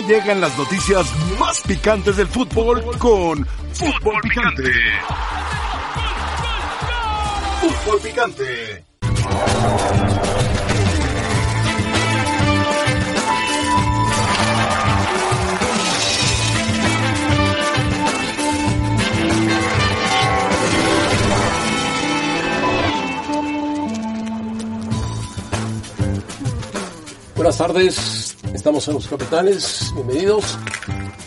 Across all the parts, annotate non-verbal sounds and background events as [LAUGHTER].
Llegan las noticias más picantes del fútbol con Fútbol Picante. Fútbol Picante. Buenas tardes, estamos en Los Capitanes, bienvenidos.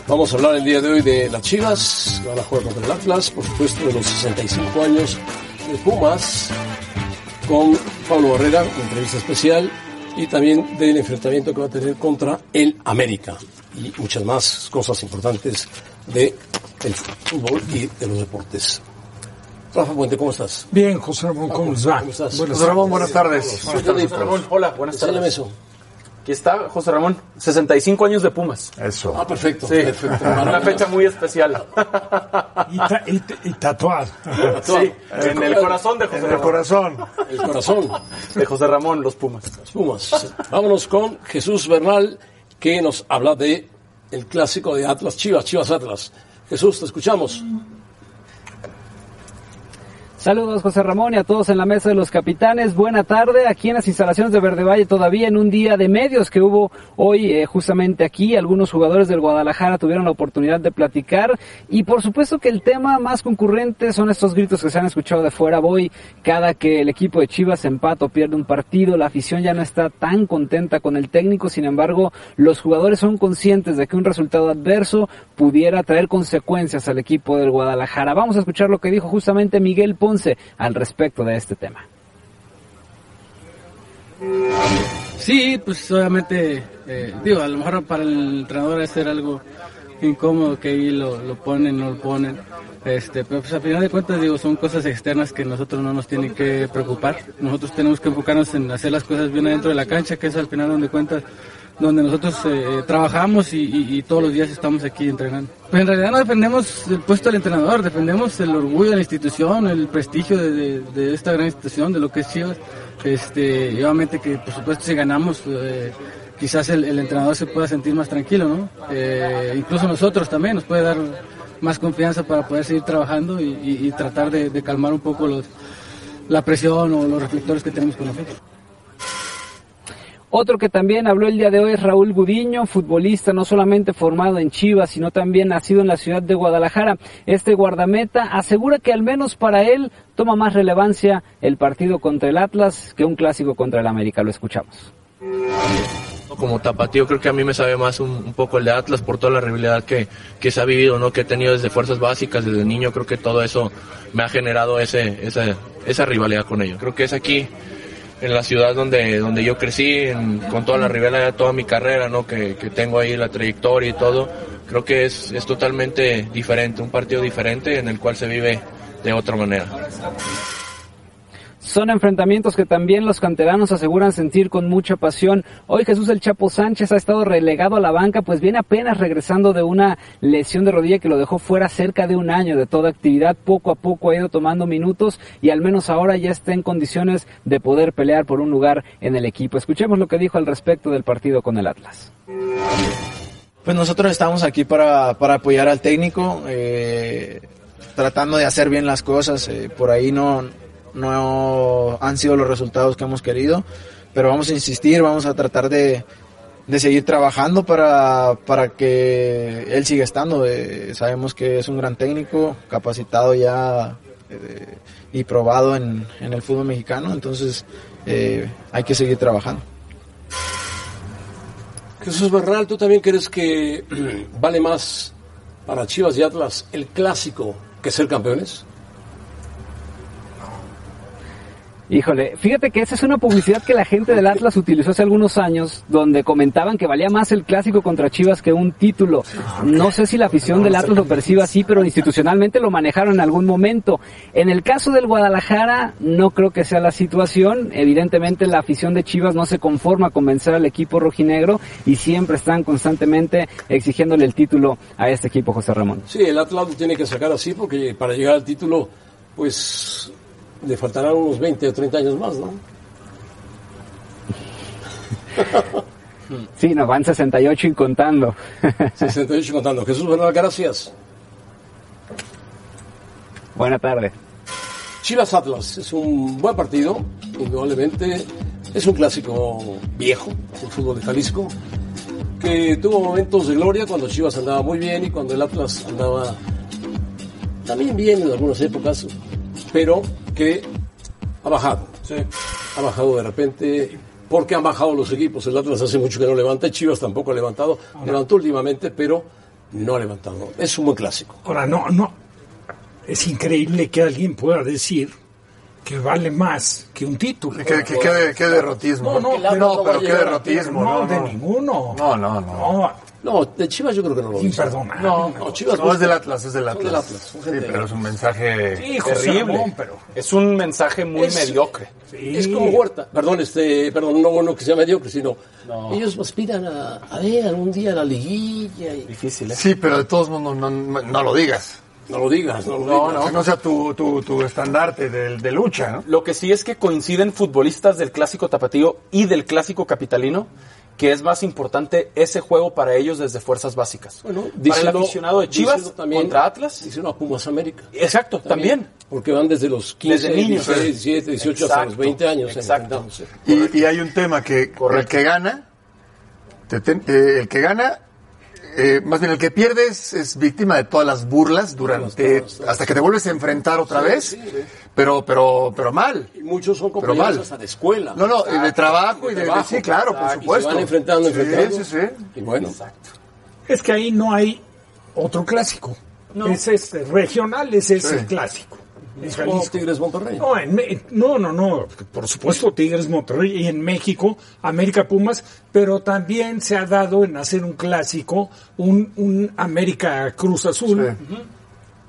Vamos a hablar el día de hoy de las Chivas, que van a jugar contra el Atlas, por supuesto de los 65 años de Pumas, con Pablo Barrera, una entrevista especial, y también del enfrentamiento que va a tener contra el América, y muchas más cosas importantes de el fútbol y de los deportes. Rafa Puente, ¿cómo estás? Bien, José Ramón, ¿cómo estás? Buenas José Ramón, buenas tardes. Buenas tardes. José Ramón, hola, buenas tardes. Aquí está José Ramón, 65 años de Pumas. Eso. Ah, perfecto. Sí, perfecto. una fecha muy especial. Y, ta- y- y tatuado. Sí, en el corazón de José En el Ramón. corazón. El corazón. De José Ramón, los Pumas. Los Pumas. Vámonos con Jesús Bernal, que nos habla de el clásico de Atlas Chivas, Chivas Atlas. Jesús, te escuchamos. Saludos José Ramón y a todos en la mesa de los capitanes. Buena tarde aquí en las instalaciones de Verde Valle todavía en un día de medios que hubo hoy eh, justamente aquí. Algunos jugadores del Guadalajara tuvieron la oportunidad de platicar y por supuesto que el tema más concurrente son estos gritos que se han escuchado de fuera. Voy cada que el equipo de Chivas empata o pierde un partido, la afición ya no está tan contenta con el técnico. Sin embargo, los jugadores son conscientes de que un resultado adverso pudiera traer consecuencias al equipo del Guadalajara. Vamos a escuchar lo que dijo justamente Miguel Ponce al respecto de este tema. Sí, pues obviamente, eh, digo, a lo mejor para el entrenador es ser algo incómodo que ahí lo, lo ponen, no lo ponen. Este, pero pues a final de cuentas, digo, son cosas externas que nosotros no nos tienen que preocupar. Nosotros tenemos que enfocarnos en hacer las cosas bien adentro de la cancha, que es al final donde cuentas, donde nosotros eh, trabajamos y, y- todos los días estamos aquí entrenando. Pues en realidad no dependemos del puesto del entrenador, dependemos del orgullo de la institución, el prestigio de, esta gran institución, de lo que es Chivas. Este, y obviamente que por supuesto si ganamos, eh, quizás el, el entrenador se pueda sentir más tranquilo, ¿no? Eh, incluso nosotros también nos puede dar más confianza para poder seguir trabajando y, tratar de, calmar un poco la presión o los reflectores que tenemos con nosotros. Otro que también habló el día de hoy es Raúl Gudiño, futbolista no solamente formado en Chivas, sino también nacido en la ciudad de Guadalajara. Este guardameta asegura que al menos para él toma más relevancia el partido contra el Atlas que un clásico contra el América. Lo escuchamos. Como tapatío creo que a mí me sabe más un, poco el de Atlas por toda la rivalidad que, que se ha vivido, ¿no? que he tenido desde fuerzas básicas, desde niño, creo que todo eso me ha generado ese, esa, esa rivalidad con ellos. Creo que es aquí, en la ciudad donde, donde yo crecí, en- con toda la rivalidad, toda mi carrera, ¿no? que, que tengo ahí la trayectoria y todo, creo que es, es totalmente diferente, un partido diferente en el cual se vive de otra manera. Son enfrentamientos que también los canteranos aseguran sentir con mucha pasión. Hoy Jesús el Chapo Sánchez ha estado relegado a la banca, pues viene apenas regresando de una lesión de rodilla que lo dejó fuera cerca de un año de toda actividad. Poco a poco ha ido tomando minutos y al menos ahora ya está en condiciones de poder pelear por un lugar en el equipo. Escuchemos lo que dijo al respecto del partido con el Atlas. Pues nosotros estamos aquí para, para apoyar al técnico, eh, tratando de hacer bien las cosas. eh, por ahí no, no han sido los resultados que hemos querido, pero vamos a insistir, vamos a tratar de, de seguir trabajando para, para que él siga estando. eh, sabemos que es un gran técnico, capacitado ya eh, y probado en, en el fútbol mexicano, entonces eh, hay que seguir trabajando. Jesús Bernal, ¿tú también crees que [CLEARS THROAT] vale más para Chivas y Atlas el clásico que ser campeones? Híjole, fíjate que esa es una publicidad que la gente del Atlas utilizó hace algunos años, donde comentaban que valía más el clásico contra Chivas que un título. No sé si la afición del Atlas lo percibe así, pero institucionalmente lo manejaron en algún momento. En el caso del Guadalajara, no creo que sea la situación. Evidentemente, la afición de Chivas no se conforma con vencer al equipo rojinegro y siempre están constantemente exigiéndole el título a este equipo, José Ramón. Sí, el Atlas lo tiene que sacar así porque para llegar al título, pues le faltarán unos 20 o 30 años más, ¿no? Sí, nos van 68 y contando. 68 contando. Jesús Bernal, gracias. Buena tarde. Chivas Atlas es un buen partido, indudablemente. Es un clásico viejo del fútbol de Jalisco, que tuvo momentos de gloria cuando Chivas andaba muy bien y cuando el Atlas andaba también bien en algunas épocas, pero que ha bajado. Ha bajado de repente porque han bajado los equipos. El Atlas hace mucho que no levanta, Chivas tampoco ha levantado. Levantó últimamente, pero no ha levantado. Es un buen clásico. Ahora, no, no. Es increíble que alguien pueda decir que vale más que un título. Que, que, que- que derrotismo. No, no, pero, no pero qué derrotismo. no, No, de no. ninguno. No, no, no. No, No, de Chivas yo creo que no lo dice. imperdonable. No, no, Chivas No, es del Atlas, es del Atlas. del Atlas, son Sí, pero es un mensaje. Sí, José Terrible. Ramón, pero... Es un mensaje muy Es- mediocre. sí. Es como Huerta. Perdón, este, perdón, no bueno que sea mediocre, sino ellos aspiran a, a ver algún día la liguilla y Difícil, ¿eh? Sí, pero de todos modos no, no, no lo digas. no lo digas, no lo No, digas. no, que no sea tu, tu, tu estandarte de, de lucha, ¿no? Lo que sí es que coinciden futbolistas del clásico tapatío y del clásico capitalino, que es más importante ese juego para ellos desde fuerzas básicas. Bueno, para el aficionado de Chivas también- contra Atlas. Díselo a Pumas América. Exacto, también. Porque van desde los 15, Desde niños. 16, 17, 18 hasta los Exacto, 20 años. exacto. enfrentándose. Y, y hay un tema que el que gana, te ten- eh, el que gana, eh, más bien el que pierde es, víctima de todas las burlas durante Todas, todas. hasta que te vuelves a enfrentar otra Sí, vez, sí. pero pero pero mal. Y muchos son Pero compañeros mal. hasta de escuela. No, no, y de trabajo y de, de- trabajo. sí, claro, por Y se supuesto. van enfrentando, Sí, enfrentando. Sí, sí, Y bueno, Es que ahí no hay otro clásico. Es este, regional, ese es Sí. el clásico. Como Jalisco. Tigres Monterrey. No, en no, no, no. Por supuesto, Tigres Monterrey y en México, América Pumas, pero también se ha dado en hacer un clásico, un, un América Cruz Azul.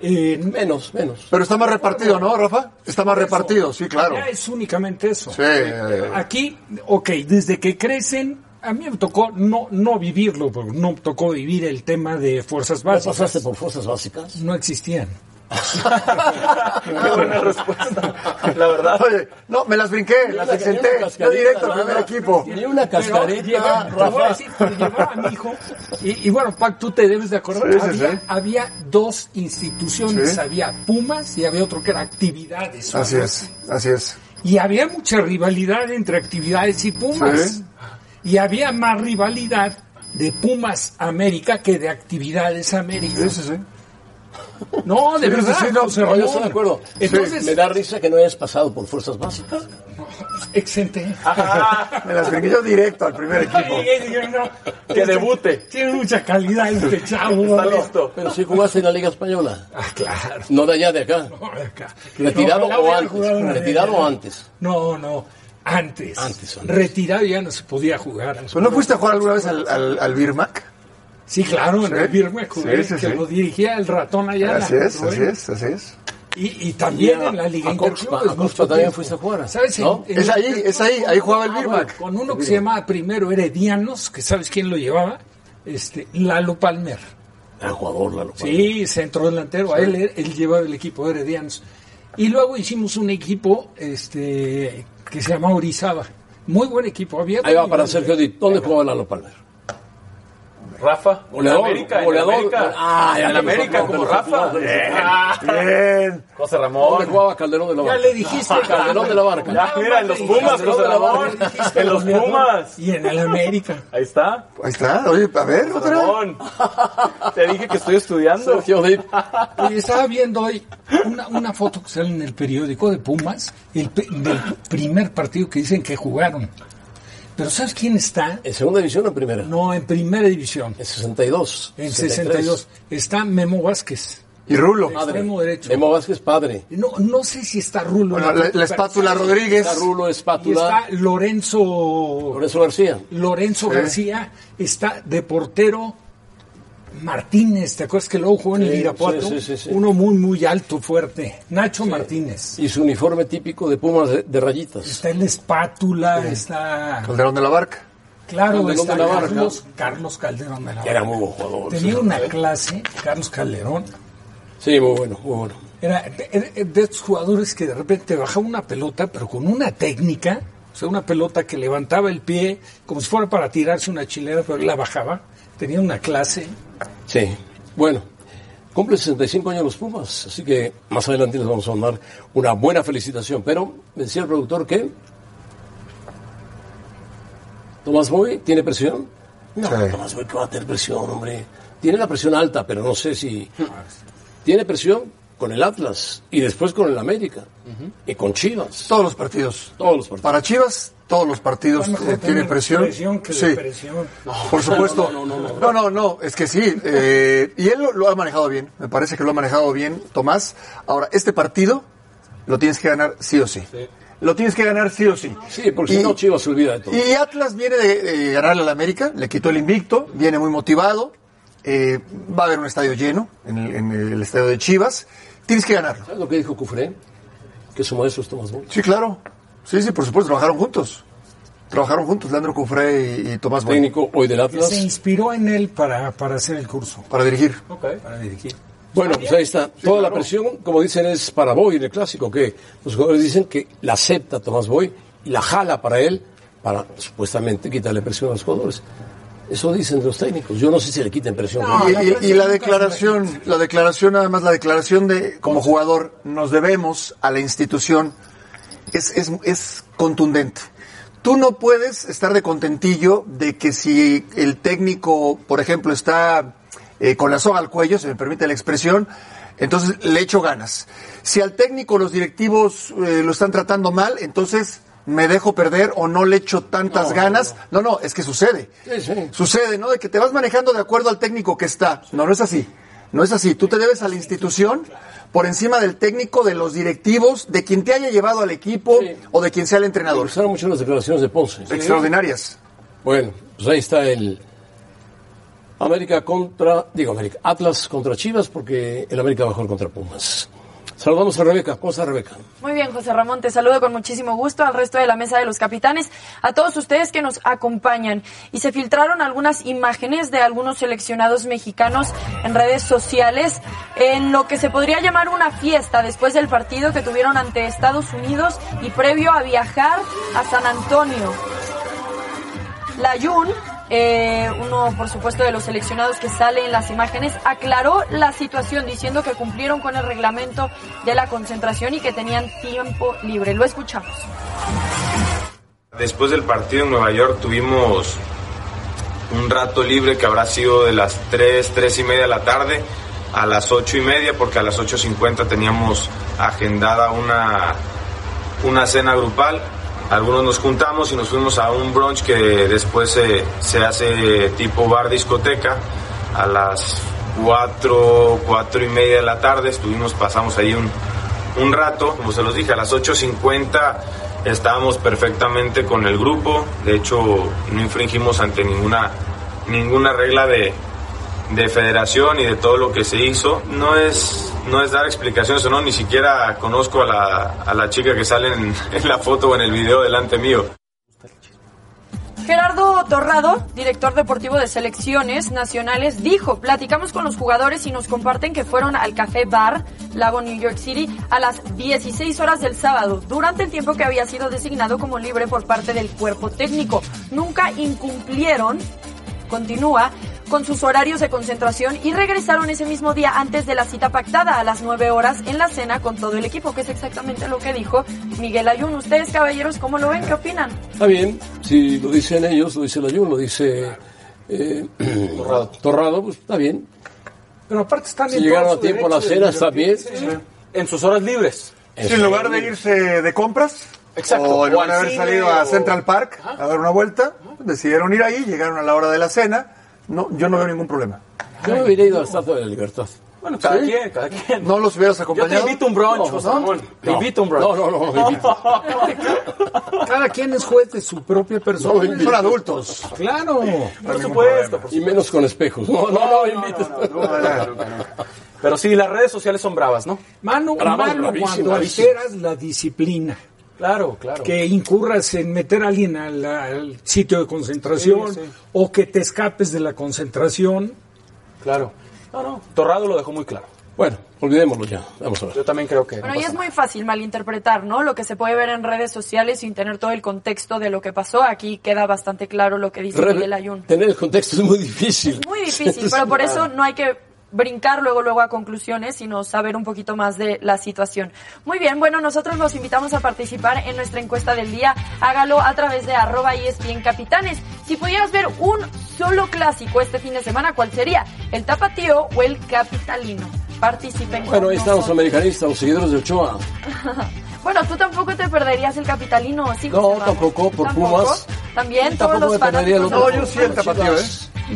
En- Menos, menos. Pero está más repartido, ¿no, Rafa? Está más repartido, sí, claro. Ya es únicamente eso. Sí, eh, Aquí, ok, desde que crecen, a mí me tocó no, no vivirlo, porque no me tocó vivir el tema de fuerzas ¿No básicas. pasaste por fuerzas básicas? No existían. [LAUGHS] Qué buena respuesta. La verdad. Oye, no, me las brinqué, las exenté. Yo directo al primer equipo. Ni una Pero cascareta, llevaba- te voy a Rafa. decir, pero llevaba a mi hijo. Y, y bueno, Pac, tú te debes de acordar. Sí, había, sí. había dos instituciones. Sí. Había Pumas y había otro que era actividades. Así es, así es. Y había mucha rivalidad entre actividades y Pumas. Sí. Y había más rivalidad de Pumas América que de actividades América. Sí, sí, sí. No, de Sí, verdad. sí, no, No, yo estoy de acuerdo. Entonces, Me da risa que no hayas pasado por fuerzas básicas. exenté. Me las brinqué yo directo al primer equipo. Que debute. Tiene mucha calidad este chavo. Está listo. Pero sí jugaste en la Liga Española. Ah, claro. No de allá, de acá. No, acá. ¿Retirado o antes? ¿Retirado o antes? No, no. Antes. Antes, antes. Retirado ya no se podía jugar. ¿Pero no fuiste a jugar alguna vez al, al, al Birmac? Sí, claro, en Sí. el Sí, sí, que sí. lo dirigía el ratón allá. Así es, así es, así es. Y, y también Y a- en la Liga mucho también fuiste a jugar, ¿Sabes? En- ¿no? en Es ahí, es ahí, ahí jugaba el Ah, bueno, Birmac. con uno que se llamaba primero Heredianos, que sabes quién lo llevaba, este Lalo Palmer. Era jugador, Lalo. Sí, centro delantero, a él, él llevaba el equipo de Heredianos. Y luego hicimos un equipo este que se llamaba Orizaba. Muy buen equipo. Había Ahí va para Sergio Dip. ¿Dónde jugaba Lalo Palmer? Rafa. Goleador, En América. goleador. En América, Ah, ya en América como Rafa. Ah, Bien. José ¿Dónde Ramón. jugaba Calderón de la Ya Barca? le dijiste Calderón de la Barca. Ya, mira, en los Pumas, Calderón José de la Ramón. Barca. En los Pumas. Y en el América. Ahí está. Ahí está, oye, a ver, José otra. Ramón. Te dije que estoy estudiando. Sergio Dip. Oye, estaba viendo hoy una, una foto que sale en el periódico de Pumas, el, pe- del primer partido que dicen que jugaron. Pero ¿sabes quién está? ¿En segunda división o en primera? No, en primera división. En 62. En 63. 62. Está Memo Vázquez. Y Rulo. Padre. Extremo derecho. Memo Vázquez, padre. No, no sé si está Rulo. Bueno, la, la espátula Rodríguez. Está Rulo, Y espátula. está Lorenzo, Lorenzo García. Lorenzo García. Está de portero Martínez. ¿Te acuerdas que luego jugó en Irapuato? sí, sí, sí, sí. Uno muy, muy alto, fuerte. Nacho Martínez. Y su uniforme típico de Pumas de, de rayitas. Está en la espátula, está... Calderón de la Barca. Claro, Calderón está de la Barca. Carlos, Carlos Calderón de la Era Barca. muy buen jugador. Tenía sí. una clase, Carlos Calderón, Sí, muy bueno, muy bueno. era de, de estos jugadores que de repente bajaba una pelota, pero con una técnica O sea, una pelota que levantaba el pie como si fuera para tirarse una chilena, pero él la bajaba. Tenía una clase. Sí. Bueno, cumple 65 años los Pumas, así que más adelante les vamos a mandar una buena felicitación. Pero me decía el productor que Tomás Boy tiene presión. No, Sí. Tomás Boy que va a tener presión, hombre. Tiene la presión alta, pero no sé si tiene presión con el Atlas y después con el América y con Chivas. Todos los partidos. Todos los partidos. Para Chivas, todos los partidos eh, tienen tener presión. presión que sí, depresión. por supuesto. No, no, no, no, no, no, no, es que sí. eh, y él lo, lo ha manejado bien. Me parece que lo ha manejado bien, Tomás. Ahora, este partido lo tienes que ganar sí o sí. Lo tienes que ganar sí o sí. Sí, porque si Y- no Chivas se olvida de todo. Y Atlas viene de, de ganarle al América, le quitó el invicto, viene muy motivado. eh, va a haber un estadio lleno en el, en el estadio de Chivas. Tienes que ganarlo. ¿Sabes lo que dijo Cufré? Que su maestro es Tomás Boy. Sí, claro. Sí, sí, por supuesto, trabajaron juntos. Trabajaron juntos, Leandro Cufré y, y Tomás Boy, Técnico hoy del Atlas. se inspiró en él para, para hacer el curso. para dirigir. Para dirigir. Bueno, pues ahí está. Toda la presión, como dicen, es para Boy en el clásico, que los jugadores dicen que la acepta Tomás Boy y la jala para él, para supuestamente quitarle presión a los jugadores. Eso dicen los técnicos. Yo no sé si le quiten presión. Y, la y- y presión la declaración, la declaración, nada más la declaración de como jugador, nos debemos a la institución, es, es, es contundente. Tú no puedes estar de contentillo de que si el técnico, por ejemplo, está eh, con la soga al cuello, se me permite la expresión, entonces le echo ganas. Si al técnico los directivos eh, lo están tratando mal, entonces me dejo perder o no le echo tantas ganas. No, no, es que sucede. Sí, sí. Sucede, ¿no? De que te vas manejando de acuerdo al técnico que está. No, no es así. No es así. Tú te debes a la institución por encima del técnico, de los directivos, de quien te haya llevado al equipo Sí. o de quien sea el Me entrenador. gustaron mucho las declaraciones de Ponce. Extraordinarias. Bueno, pues ahí está el América contra, digo América, Atlas contra Chivas, porque el América jugar contra Pumas. Saludamos a Rebeca. ¿Cómo está Rebeca? Muy bien, José Ramón, te saludo con muchísimo gusto al resto de la mesa de los capitanes, a todos ustedes que nos acompañan. Y se filtraron algunas imágenes de algunos seleccionados mexicanos en redes sociales en lo que se podría llamar una fiesta después del partido que tuvieron ante Estados Unidos y previo a viajar a San Antonio. Layun, eh, uno por supuesto de los seleccionados que sale en las imágenes, aclaró la situación diciendo que cumplieron con el reglamento de la concentración y que tenían tiempo libre. Lo escuchamos. Después del partido en Nueva York tuvimos un rato libre que habrá sido de las 3, 3 y media de la tarde a las 8 y media porque a las 8.50 teníamos agendada una, una cena grupal. Algunos nos juntamos y nos fuimos a un brunch que después se, hace tipo bar discoteca a las 4, 4 y media de la tarde. Estuvimos, pasamos ahí un, un rato, como se los dije, a las 8.50 estábamos perfectamente con el grupo, de hecho no infringimos ante ninguna, ninguna regla de, de federación y de todo lo que se hizo. No es, no es dar explicaciones o no, ni siquiera conozco a la, a la chica que sale en, [LAUGHS] en la foto o en el video delante mío. Gerardo Torrado, director deportivo de selecciones nacionales, dijo, platicamos con los jugadores y nos comparten que fueron al Café Bar, Lago New York City, a las 16 horas del sábado, durante el tiempo que había sido designado como libre por parte del cuerpo técnico. Nunca incumplieron, continúa, con sus horarios de concentración y regresaron ese mismo día antes de la cita pactada a las 9 horas en la cena con todo el equipo, que es exactamente lo que dijo Miguel Ayun. Ustedes, caballeros, ¿cómo lo ven? ¿Qué opinan? Está bien, si lo dicen ellos, lo dice el Ayun, lo dice eh, [CLEARS THROAT] Torrado. Torrado, pues está bien. Pero aparte están Si llegaron a tiempo a la cena, está bien. En sus horas libres. Sí, en lugar de irse de compras, Exacto. o de al haber salido a Central Park a dar una vuelta, decidieron ir ahí, llegaron a la hora de la cena. No, yo no veo ningún problema. Yo me hubiera ido a la Estatua de la Libertad. Bueno, cada Sí. quien, cada quien. ¿No los hubieras Yo te acompañado? invito un brunch, No, José no. Ramón. Te No. invito un brunch. No, no, no. [LAUGHS] Cada quien es juez de su propia persona. Son adultos. Claro. Por supuesto, por Y menos con espejos. No, no, no, invites. Pero sí, las redes sociales son bravas, ¿no? Mano, malo bravísimas, cuando alteras la disciplina. Claro, claro. Que incurras en meter a alguien al, al sitio de concentración Sí, sí. o que te escapes de la concentración. Claro. No, no. Torrado lo dejó muy claro. Bueno, olvidémoslo ya. Vamos a ver. Yo también creo que. Bueno, y es muy fácil malinterpretar, ¿no? Lo que se puede ver en redes sociales sin tener todo el contexto de lo que pasó. Aquí queda bastante claro lo que dice Re- Miguel Ayun. Tener el contexto es muy difícil. Muy difícil, pero por eso no hay que brincar luego luego a conclusiones, sino saber un poquito más de la situación. Muy bien, bueno, nosotros los invitamos a participar en nuestra encuesta del día. Hágalo a través de arroba ESPN Capitanes. Si pudieras ver un solo clásico este fin de semana, ¿cuál sería? ¿El tapatío o el capitalino? Participen Bueno, con ahí están los americanistas, los seguidores de Ochoa. [LAUGHS] Bueno, tú tampoco te perderías el capitalino, ¿sí? No, tampoco, por ¿Tampoco? Pumas. También Tampoco todos los fanáticos. No, yo sí el tapatío, ¿eh?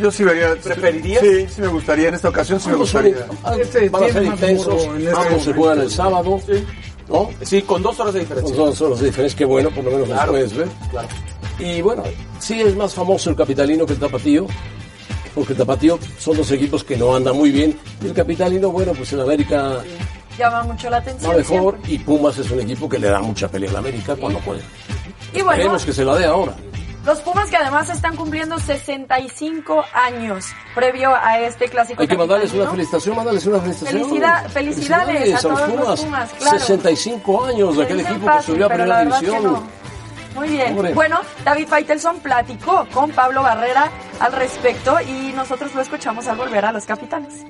Yo sí vería. ¿Preferirías? Sí, sí me gustaría. En esta ocasión sí me Ambos son- gustaría. Este van a ser intensos, en este ambos se juegan el sábado, ¿no? Sí, con dos horas de Con diferencia. dos horas de diferencia, qué bueno, por lo menos Claro, puedes ver. claro. Y bueno, sí es más famoso el capitalino que el tapatío, porque el tapatío son dos equipos que no andan muy bien, y el capitalino, bueno, pues en América Llama mucho la atención. va mejor, siempre. y Pumas es un equipo que le da mucha pelea a la América cuando puede. Y bueno, Queremos que se la dé ahora. Los Pumas que además están cumpliendo 65 años previo a este clásico. Hay que mandarles una felicitación, mandarles una felicitación. Felicidad- felicidades a todos los Pumas, claro. 65 años de aquel equipo que fácil, subió a primera que división. Muy bien. Hombre. Bueno, David Faitelson platicó con Pablo Barrera al respecto y nosotros lo escuchamos al volver a los capitanes.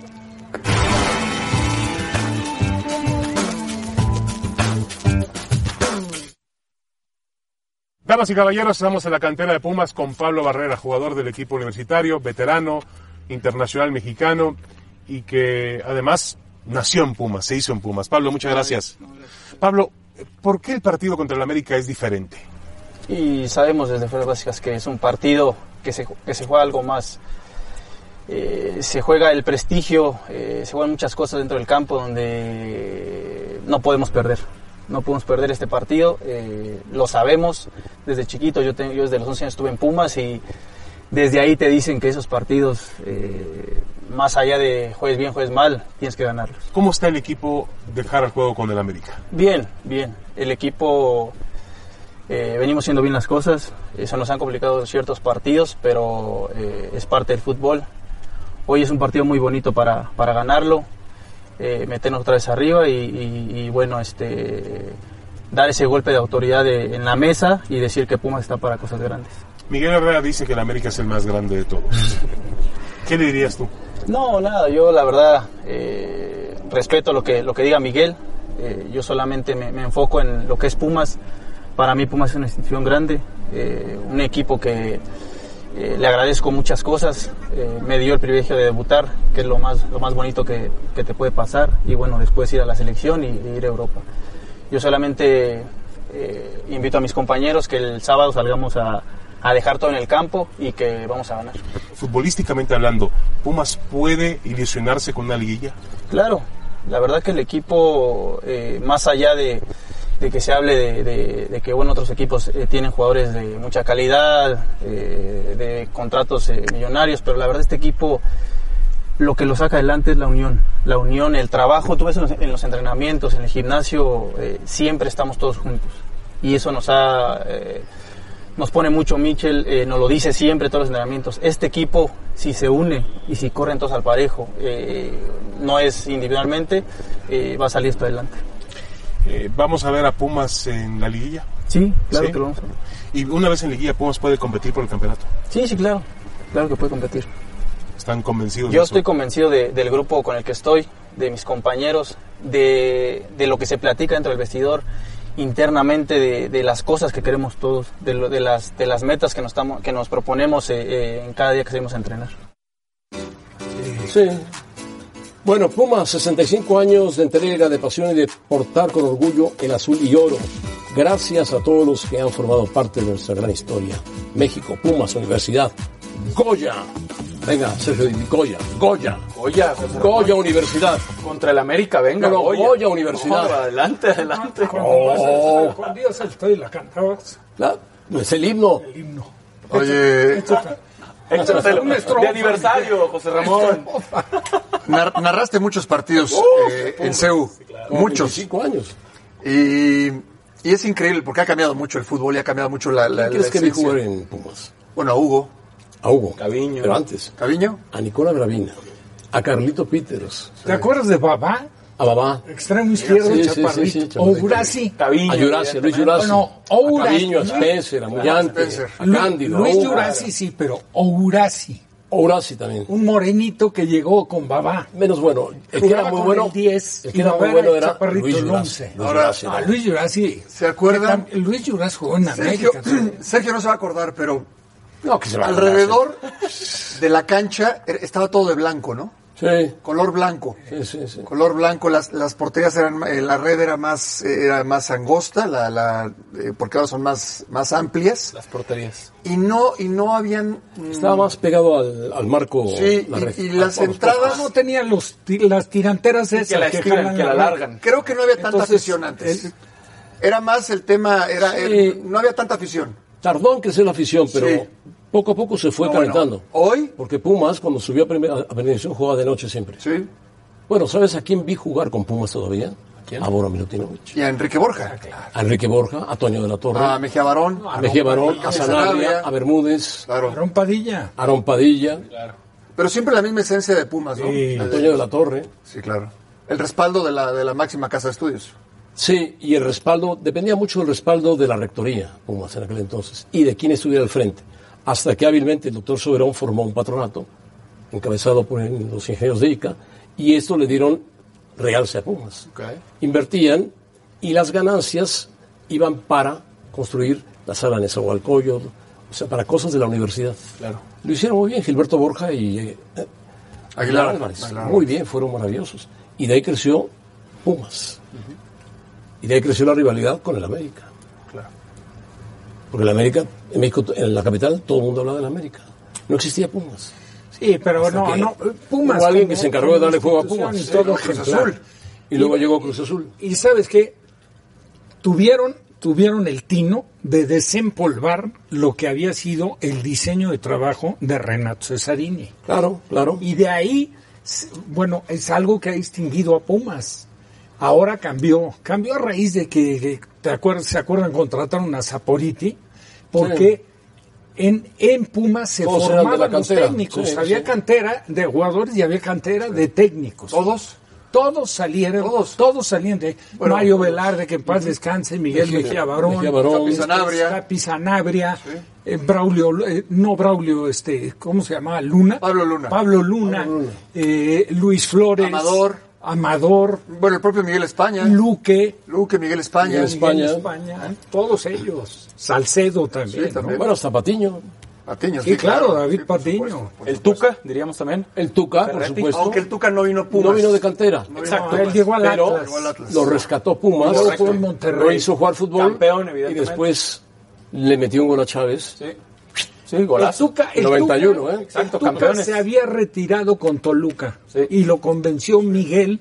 Damas y caballeros, estamos en la cantera de Pumas con Pablo Barrera, jugador del equipo universitario, veterano, internacional mexicano y que además nació en Pumas, se hizo en Pumas. Pablo, muchas gracias. Pablo, ¿por qué el partido contra el América es diferente? Y sabemos desde Fuerzas Básicas que es un partido que se, que se juega algo más. Eh, se juega el prestigio, eh, se juegan muchas cosas dentro del campo donde no podemos perder. No podemos perder este partido, eh, lo sabemos desde chiquito. Yo, te- yo desde los 11 años estuve en Pumas y desde ahí te dicen que esos partidos, eh, más allá de juegues bien, juegues mal, tienes que ganarlos. ¿Cómo está el equipo de cara al juego con el América? Bien, bien. El equipo eh, venimos haciendo bien las cosas. Eso nos han complicado ciertos partidos, pero es parte del fútbol. Hoy es un partido muy bonito para, para ganarlo, eh, meternos otra vez arriba y, y- y, bueno, este, dar ese golpe de autoridad de- en la mesa y decir que Pumas está para cosas grandes. Miguel Herrera dice que el América es el más grande de todos. [LAUGHS] ¿Qué le dirías tú? No, nada, yo la verdad eh, respeto lo que, lo que diga Miguel. Eh, yo solamente me, me enfoco en lo que es Pumas. Para mí Pumas es una institución grande, eh, un equipo que le agradezco muchas cosas. Eh, me dio el privilegio de debutar, que es lo más, lo más bonito que, que te puede pasar. Y bueno, después ir a la selección y, e ir a Europa. Yo solamente eh, invito a mis compañeros que el sábado salgamos a, a dejar todo en el campo y que vamos a ganar. Futbolísticamente hablando, ¿Pumas puede ilusionarse con una liguilla? Claro, la verdad que el equipo, eh, más allá de, de que se hable de, que bueno otros equipos eh, tienen jugadores de mucha calidad, eh, de contratos eh, millonarios, pero la verdad este equipo lo que lo saca adelante es la unión, la unión, el trabajo. Tú ves en los, en los entrenamientos, en el gimnasio, siempre estamos todos juntos y eso nos ha nos pone mucho Michel, eh, nos lo dice siempre todos los entrenamientos. Este equipo, si se une y si corren todos al parejo, no es individualmente, va a salir esto adelante. Eh, ¿Vamos a ver a Pumas en la liguilla? Sí, claro ¿Sí? que lo vamos a ver. Y una vez en liguilla, Pumas puede competir por el campeonato. Sí, sí, claro. Claro que puede competir. ¿Están convencidos de Yo eso? estoy convencido de- del grupo con el que estoy, de mis compañeros, de, de lo que se platica dentro del vestidor, internamente de, de las cosas que queremos todos, de, lo- de las, de las metas que nos, estamos, que nos proponemos eh, eh, en cada día que salimos a entrenar. Sí. Bueno, Pumas, 65 años de entrega, de pasión y de portar con orgullo el azul y oro. Gracias a todos los que han formado parte de nuestra gran historia. México, Pumas, Universidad, Goya. Venga, Sergio, Goya, Goya, Goya, Goya Universidad. Contra el América, venga, No, no, Goya. Goya Universidad. No, adelante, adelante. Oh. Al estadio y la cantabas, La- es el himno. el himno. Oye, Échatelo. Una estrofa. De aniversario, José Ramón. nar- narraste muchos partidos eh, en CEU, muchos. 25 años. Y, y es increíble porque ha cambiado mucho el fútbol y ha cambiado mucho la, la, ¿Quién crees la que vi jugar en Pumas? Bueno, a Hugo, A Hugo. Caviño. Pero antes, Caviño. a Nicola Gravina, A Carlito Peters. ¿Te acuerdas de Babá? A Babá. Extremo izquierdo, Sí, chaparrito. sí, sí, o chaparrito. Urasi. Caviño, A Yurasi, a Luis Yurasi. No, a Ourasi. Caviño, a Spencer, a Mullante, a Lu- Cándido. Luis Yurasi sí, pero Ourasi. Urasi también. Un morenito que llegó con Babá. Menos bueno. El que era muy bueno. el 10 el y que era muy bueno era chaparrito, Luis Yurasi. 11. Luis Ahora, Yurasi, Ah, era- Luis Yurasi. ¿Se acuerdan? Luis Yurasi jugó en Sergio, América. [CLEARS THROAT] Sergio no se va a acordar, pero No, que se va a alrededor de la cancha er- estaba todo de blanco, ¿no? Sí, Color blanco. sí, sí. sí. Color blanco, las, las porterías eran, eh, la red era más, eh, era más angosta, la, la, eh, porque ahora son más, más amplias. Las porterías. Y no, y no habían, mm, Estaba más pegado al, al marco. Sí, la y- red. y las entradas- No tenía los, ti- las tiranteras esas que la estiran, jalan que la largan. creo que no había tanta Entonces, afición antes. el- Era más el tema, era, Sí. el- no había tanta afición. Tardó en crecer la afición, pero Sí. Poco a poco se fue No, bueno, calentando. hoy, Porque Pumas, cuando subió a primera a primera división, jugaba de noche siempre. sí, Bueno, ¿sabes a quién vi jugar con Pumas todavía? A Boro Milutinovic. y a Enrique Borja, A Enrique Borja, a Toño de la Torre, a Mejía Barón, a Mejía Barón, a Sanabria. Sanabria, a Bermúdez, claro. Aarón Padilla. a Aaron Padilla, Pero siempre la misma esencia de Pumas, ¿no? Sí. a Toño de la Torre. Sí, claro. El respaldo de la, de la máxima casa de estudios. Sí, y el respaldo, dependía mucho del respaldo de la rectoría, Pumas en aquel entonces, y de quién estuviera al frente. Hasta que hábilmente el doctor Soberón formó un patronato, encabezado por los ingenieros de ICA, y esto le dieron realce a Pumas. Invertían y las ganancias iban para construir la sala Nezahualcóyotl, o sea, para cosas de la universidad. Claro. Lo hicieron muy bien Gilberto Borja y eh, Aguilar. Álvarez. Muy bien, fueron maravillosos. Y de ahí creció Pumas. Y de ahí creció la rivalidad con el América. Porque el América, en México, en la capital, todo el mundo habla del América. No existía Pumas. Sí, pero Hasta no, que no. Pumas. hubo alguien que se encargó de darle fuego a Pumas. y todo Cruz. Azul. Y luego llegó Cruz Azul. Y sabes qué? Tuvieron, tuvieron el tino de desempolvar lo que había sido el diseño de trabajo de Renato Cesarini. Claro, claro. Y de ahí, bueno, es algo que ha distinguido a Pumas. Ahora cambió, cambió a raíz de que, que, te acuerdas, se acuerdan, contrataron a Saporiti, porque en, en Pumas se Todos formaban los técnicos, Sí, había sí. cantera de jugadores y había cantera de técnicos. ¿Todos? Todos salieron, todos, salían de Bueno, Mario todos. Velarde, que en paz descanse, Miguel Mejía- Barón, Mejía Barón. este, Sanabria. Capi Sanabria, eh, Braulio, eh, no Braulio, este, ¿cómo se llamaba? Luna. Pablo Luna. Pablo Luna, eh, Luis Flores. Amador. Amador, Bueno, el propio Miguel España. Luque. Luque, Miguel España. Miguel España. España, todos ellos. Salcedo también. Sí, también. ¿no? Bueno, hasta Patiño. Patiño, Sí, claro, David Sí, por Patiño. supuesto, por El. Tuca, diríamos también. El Tuca, por supuesto. Aunque el Tuca no vino a Pumas. no vino de cantera. Exacto. él llegó al Pero Atlas. Llegó al Atlas. lo rescató Pumas. Luego fue en Monterrey. Lo hizo jugar fútbol. Campeón, Y evidentemente. después le metió un gol a Chávez. Sí. Sí, golazo. El Tuca, el 91, Tuca- ¿eh? Exacto, Tuca campeones. se había retirado con Toluca Sí. y lo convenció Miguel,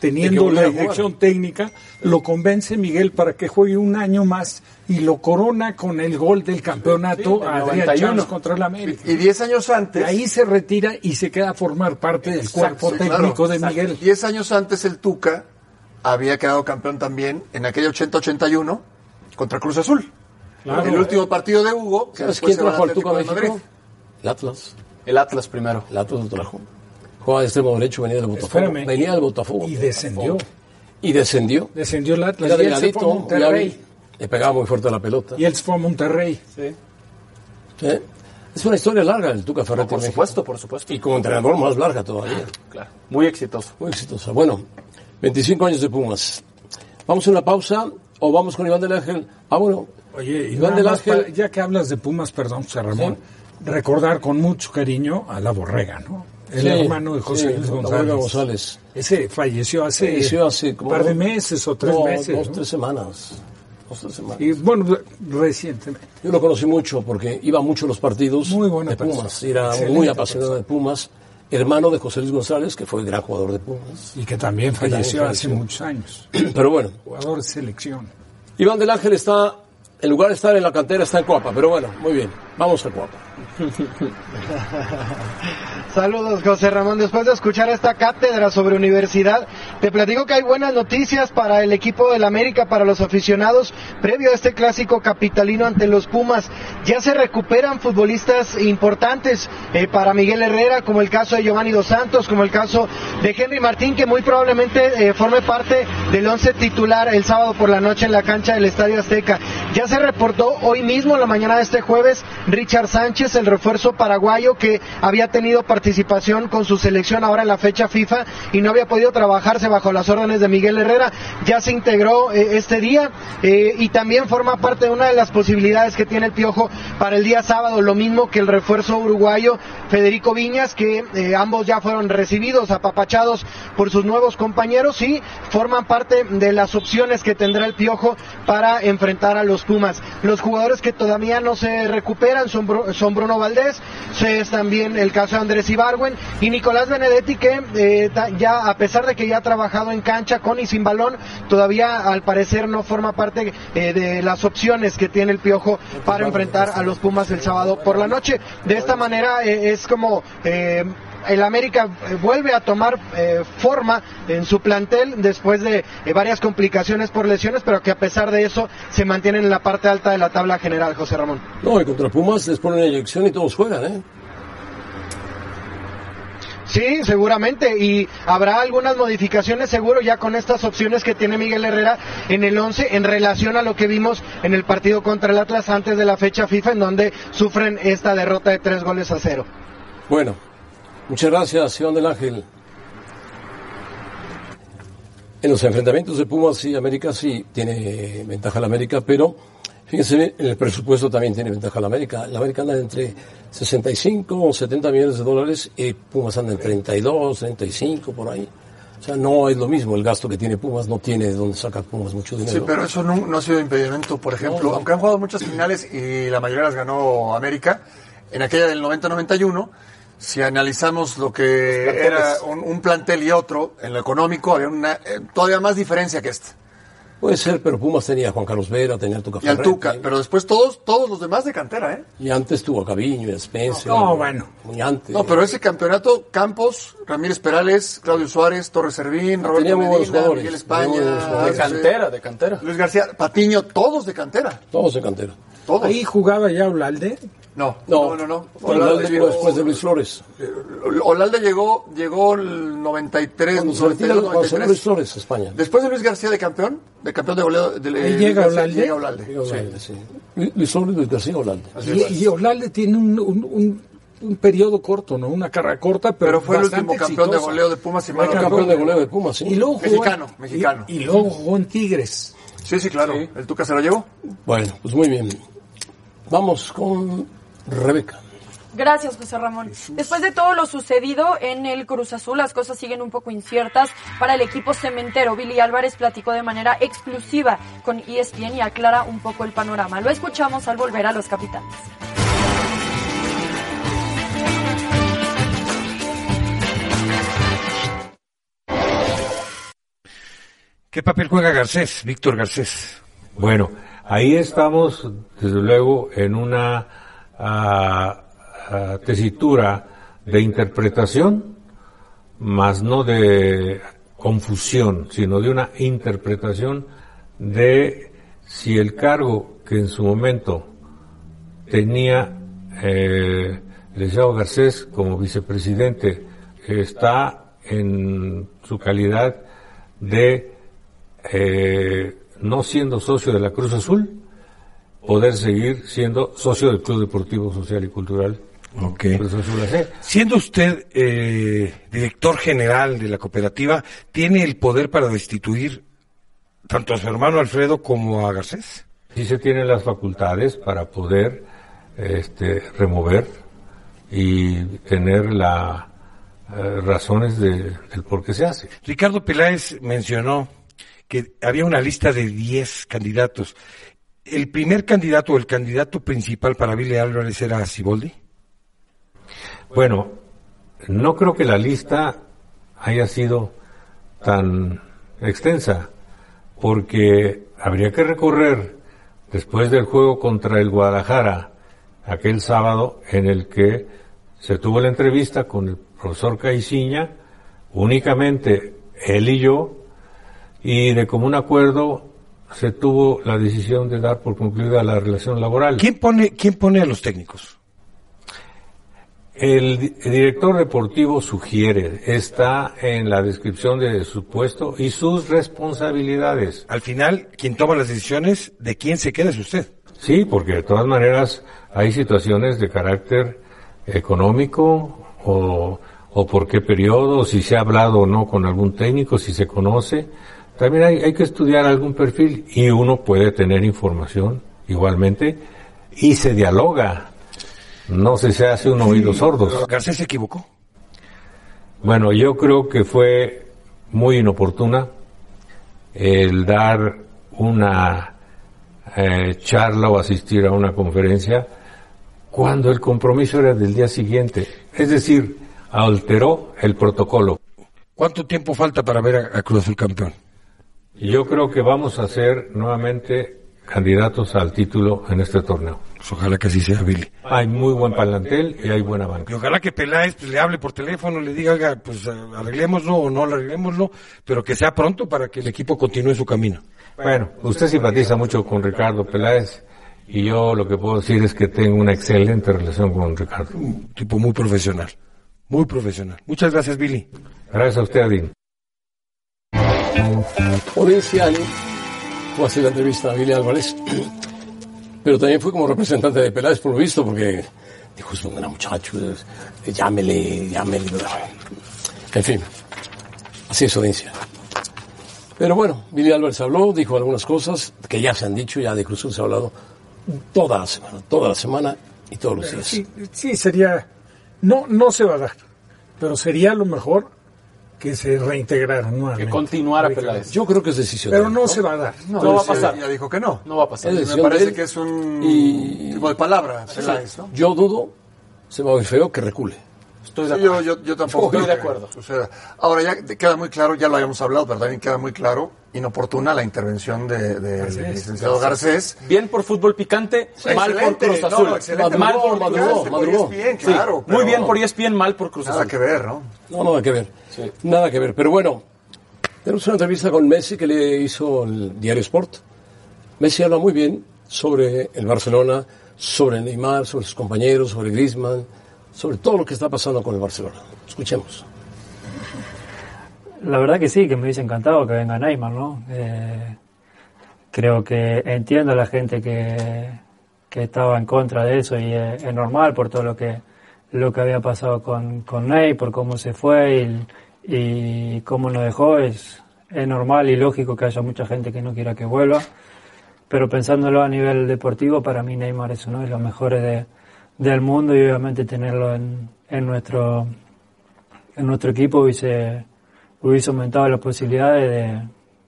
teniendo la dirección técnica, lo convence Miguel para que juegue un año más y lo corona con el gol del campeonato Sí, a Adrián 91. Chávez contra el América. Y 10 años antes. De ahí se retira y se queda a formar parte del cuerpo sí, técnico claro. de Miguel. 10 años antes el Tuca había quedado campeón también en aquel 80-81 contra Cruz Azul. Claro. el último partido de Hugo. que ¿Sabes quién trajo al Tuca México? Madrid. El Atlas. El Atlas primero. El Atlas lo trajo. Jugaba de extremo derecho, venía del Botafogo. Espérame. Venía del Botafogo. Y descendió. Y descendió. Descendió el Atlas Era y él se delgadito, fue a muy Monterrey. hábil, le pegaba muy fuerte a la pelota. Y él fue a Monterrey. Sí. Es una historia larga el Tuca Ferretti. Por México. supuesto, por supuesto. Y como entrenador más larga todavía. Claro. Muy exitoso. Muy exitosa. Bueno, 25 años de Pumas. Vamos a una pausa o vamos con Iván del Ángel. Ah, bueno. Oye, y Iván del más Ángel. ya que hablas de Pumas, perdón, José Ramón, recordar con mucho cariño a la Borrega, ¿no? El Sí, hermano de José sí, Luis González. González. Ese falleció hace, Falleció hace un par de meses o tres No, meses. Dos, ¿no? tres semanas. Dos, tres semanas. Y bueno, recientemente. Yo lo conocí mucho porque iba mucho a los partidos Muy buena de persona. Pumas. Era Excelente muy apasionado de Pumas. Hermano de José Luis González, que fue gran jugador de Pumas. Y que también también falleció hace falleció. muchos años. [CLEARS THROAT] Pero bueno, Jugador de selección. Iván del Ángel está, en lugar de estar en la cantera, está en Coapa. Pero bueno, muy bien. Vamos al cuarto. [LAUGHS] Saludos, José Ramón. Después de escuchar esta cátedra sobre universidad, te platico que hay buenas noticias para el equipo del América, para los aficionados, previo a este clásico capitalino ante los Pumas. Ya se recuperan futbolistas importantes eh, para Miguel Herrera, como el caso de Giovanni Dos Santos, como el caso de Henry Martín, que muy probablemente eh, forme parte del once titular el sábado por la noche en la cancha del Estadio Azteca. Ya se reportó hoy mismo, la mañana de este jueves, Richard Sánchez, el refuerzo paraguayo que había tenido participación con su selección ahora en la fecha FIFA y no había podido trabajarse bajo las órdenes de Miguel Herrera, ya se integró eh, este día eh, y también forma parte de una de las posibilidades que tiene el Piojo para el día sábado, lo mismo que el refuerzo uruguayo Federico Viñas, que eh, ambos ya fueron recibidos, apapachados por sus nuevos compañeros y forman parte de las opciones que tendrá el Piojo para enfrentar a los Pumas. Los jugadores que todavía no se recuperan son Bruno Valdés, es también el caso de Andrés Ibargüen y Nicolás Benedetti que eh, ya a pesar de que ya ha trabajado en cancha con y sin balón, todavía al parecer no forma parte eh, de las opciones que tiene el Piojo para enfrentar a los Pumas el sábado por la noche. De esta manera eh, es como el América vuelve a tomar forma en su plantel después de varias complicaciones por lesiones, pero que a pesar de eso se mantienen en la parte alta de la tabla general, José Ramón. No, y contra Pumas les ponen inyección y todos juegan, ¿eh? Sí, seguramente. Y habrá algunas modificaciones seguro ya con estas opciones que tiene Miguel Herrera en el 11 en relación a lo que vimos en el partido contra el Atlas antes de la fecha FIFA en donde sufren esta derrota de tres goles a cero. Bueno, muchas gracias, Iván del Ángel. En los enfrentamientos de Pumas y América sí tiene ventaja la América, pero Fíjense, el presupuesto también tiene ventaja la América. La América anda entre 65 o 70 millones de dólares y Pumas anda en 32, 35 por ahí. O sea, no es lo mismo el gasto que tiene Pumas, no tiene de dónde sacar Pumas mucho dinero. Sí, pero eso no, ha sido impedimento, por ejemplo, aunque han jugado muchas finales y la mayoría las ganó América, en aquella del 90-91, si analizamos lo que era un, plantel y otro, en lo económico había una, eh, todavía más diferencia que esta. Puede ser, pero Pumas tenía a Juan Carlos Vera, tenía a Tuca Y al Tuca, pero después todos, todos los demás de cantera, ¿eh? Y antes tuvo a Caviño y a Spencer. No, bueno. Muy antes. No, pero ese campeonato, Campos, Ramírez Perales, Claudio Suárez, Torres Servín, Roberto Medina, Miguel España. De cantera, de cantera. Luis García, Patiño, todos de cantera. Todos de cantera. Todos. Ahí jugaba ya Olalde. No, no, no, no. Olalde llegó después de Luis Flores. Eh, Olalde llegó, llegó el 93, cuando se retira, 93. Luis Flores, España. Después de Luis García de campeón, de campeón de goleo. De, Ahí llega Olalde. Llega Olalde. Llega Olalde sí. Luis Flores, Luis García, Olalde. Y, y, Olalde tiene un, un, un, periodo corto, ¿no? Una carrera corta, pero, pero fue el último campeón de goleo de Pumas y Fue campeón de goleo de Pumas, sí. Y luego jugó, mexicano, mexicano. Y, y luego jugó en Tigres. Sí, sí, claro. ¿El Tuca se lo llevó? Bueno, pues muy bien. Vamos con Rebeca. Gracias, José Ramón. Después de todo lo sucedido en el Cruz Azul, las cosas siguen un poco inciertas para el equipo cementero. Billy Álvarez platicó de manera exclusiva con ESPN y aclara un poco el panorama. Lo escuchamos al volver a los capitanes. ¿Qué papel juega Garcés, Víctor Garcés? Bueno, ahí estamos, desde luego, en una uh, tesitura de interpretación, más no de confusión, sino de una interpretación de si el cargo que en su momento tenía eh, Garcés como vicepresidente está en su calidad de eh, no siendo socio de la Cruz Azul, poder seguir siendo socio del Club Deportivo Social y Cultural. Okay. Cruz Azul AC. Siendo usted eh, director general de la cooperativa, ¿tiene el poder para destituir tanto a su hermano Alfredo como a Garcés? Sí se tienen las facultades para poder este, remover y tener las eh, razones de, del por qué se hace. Ricardo Peláez mencionó que había una lista de 10 candidatos. ¿El primer candidato o el candidato principal para Billy Álvarez era Siboldi? Bueno, no creo que la lista haya sido tan extensa, porque habría que recorrer después del juego contra el Guadalajara aquel sábado en el que se tuvo la entrevista con el profesor Caiciña, únicamente él y yo, y de común acuerdo se tuvo la decisión de dar por concluida la relación laboral. ¿Quién pone, quién pone a los técnicos? El, director deportivo sugiere, está en la descripción de su puesto y sus responsabilidades. Al final, quien toma las decisiones de quién se queda es usted. Sí, porque de todas maneras hay situaciones de carácter económico o, o por qué periodo, si se ha hablado o no con algún técnico, si se conoce. También hay, hay que estudiar algún perfil y uno puede tener información igualmente y se dialoga no sé, se hace un oído sordos. ¿Garcés se equivocó? Bueno, yo creo que fue muy inoportuna el dar una eh, charla o asistir a una conferencia cuando el compromiso era del día siguiente. Es decir, alteró el protocolo. ¿Cuánto tiempo falta para ver a, a Cruz Azul campeón? Yo creo que vamos a ser nuevamente candidatos al título en este torneo. Pues ojalá que así sea, Billy. Hay muy buen palantel y hay buena banca. Y ojalá que Peláez pues, le hable por teléfono, le diga, oiga, pues arreglémoslo o no arreglémoslo, pero que sea pronto para que el equipo continúe su camino. Bueno, usted simpatiza mucho con Ricardo Peláez y yo lo que puedo decir es que tengo una excelente relación con Ricardo. Un tipo muy profesional, muy profesional. Muchas gracias, Billy. Gracias a usted, Adín. Odenciani fue a hacer la entrevista a Billy Álvarez pero también fue como representante de Peláez por lo visto, porque dijo, es un gran muchacho, llámele, llámele. En fin, así es audiencia. Pero bueno, Billy Álvarez habló, dijo algunas cosas que ya se han dicho, ya de Cruz se ha hablado toda la semana, toda la semana y todos los días. Sí, sí, sería, no, no se va a dar, pero sería lo mejor que se reintegraran nuevamente. Que continuara Peláez. Yo creo que es decisión. Pero no, se va a dar. No, no va a pasar. Ya dijo que no. No va a pasar. Me parece que es un y... tipo de palabra, Peláez, ¿no? Yo dudo, se va a ver feo que recule. Estoy de acuerdo. Sí, yo, yo, yo, tampoco. Estoy de acuerdo. Suceda. Ahora ya queda muy claro, ya lo habíamos hablado, pero también queda muy claro, inoportuna la intervención del de, de licenciado Garcés. Bien por fútbol picante, sí, mal por Cruz Azul. No, mal por madrugó, madrugó. ESPN, claro, sí, muy bien por ESPN, mal por Cruz Azul. Nada que ver, ¿no? No, nada que ver. Sí. Nada que ver. Pero bueno, tenemos una entrevista con Messi que le hizo el Diario Sport. Messi habla muy bien sobre el Barcelona, sobre Neymar, sobre sus compañeros, sobre Griezmann, sobre todo lo que está pasando con el Barcelona. Escuchemos. La verdad que sí, que me hubiese encantado que venga Neymar, ¿no? Eh, creo que entiendo a la gente que, que estaba en contra de eso y es, es, normal por todo lo que lo que había pasado con, con Ney, por cómo se fue y, y cómo nos dejó, es, es normal y lógico que haya mucha gente que no quiera que vuelva. Pero pensándolo a nivel deportivo, para mí Neymar es uno de los mejores de, del mundo y obviamente tenerlo en, en nuestro en nuestro equipo hubiese, hubiese aumentado las posibilidades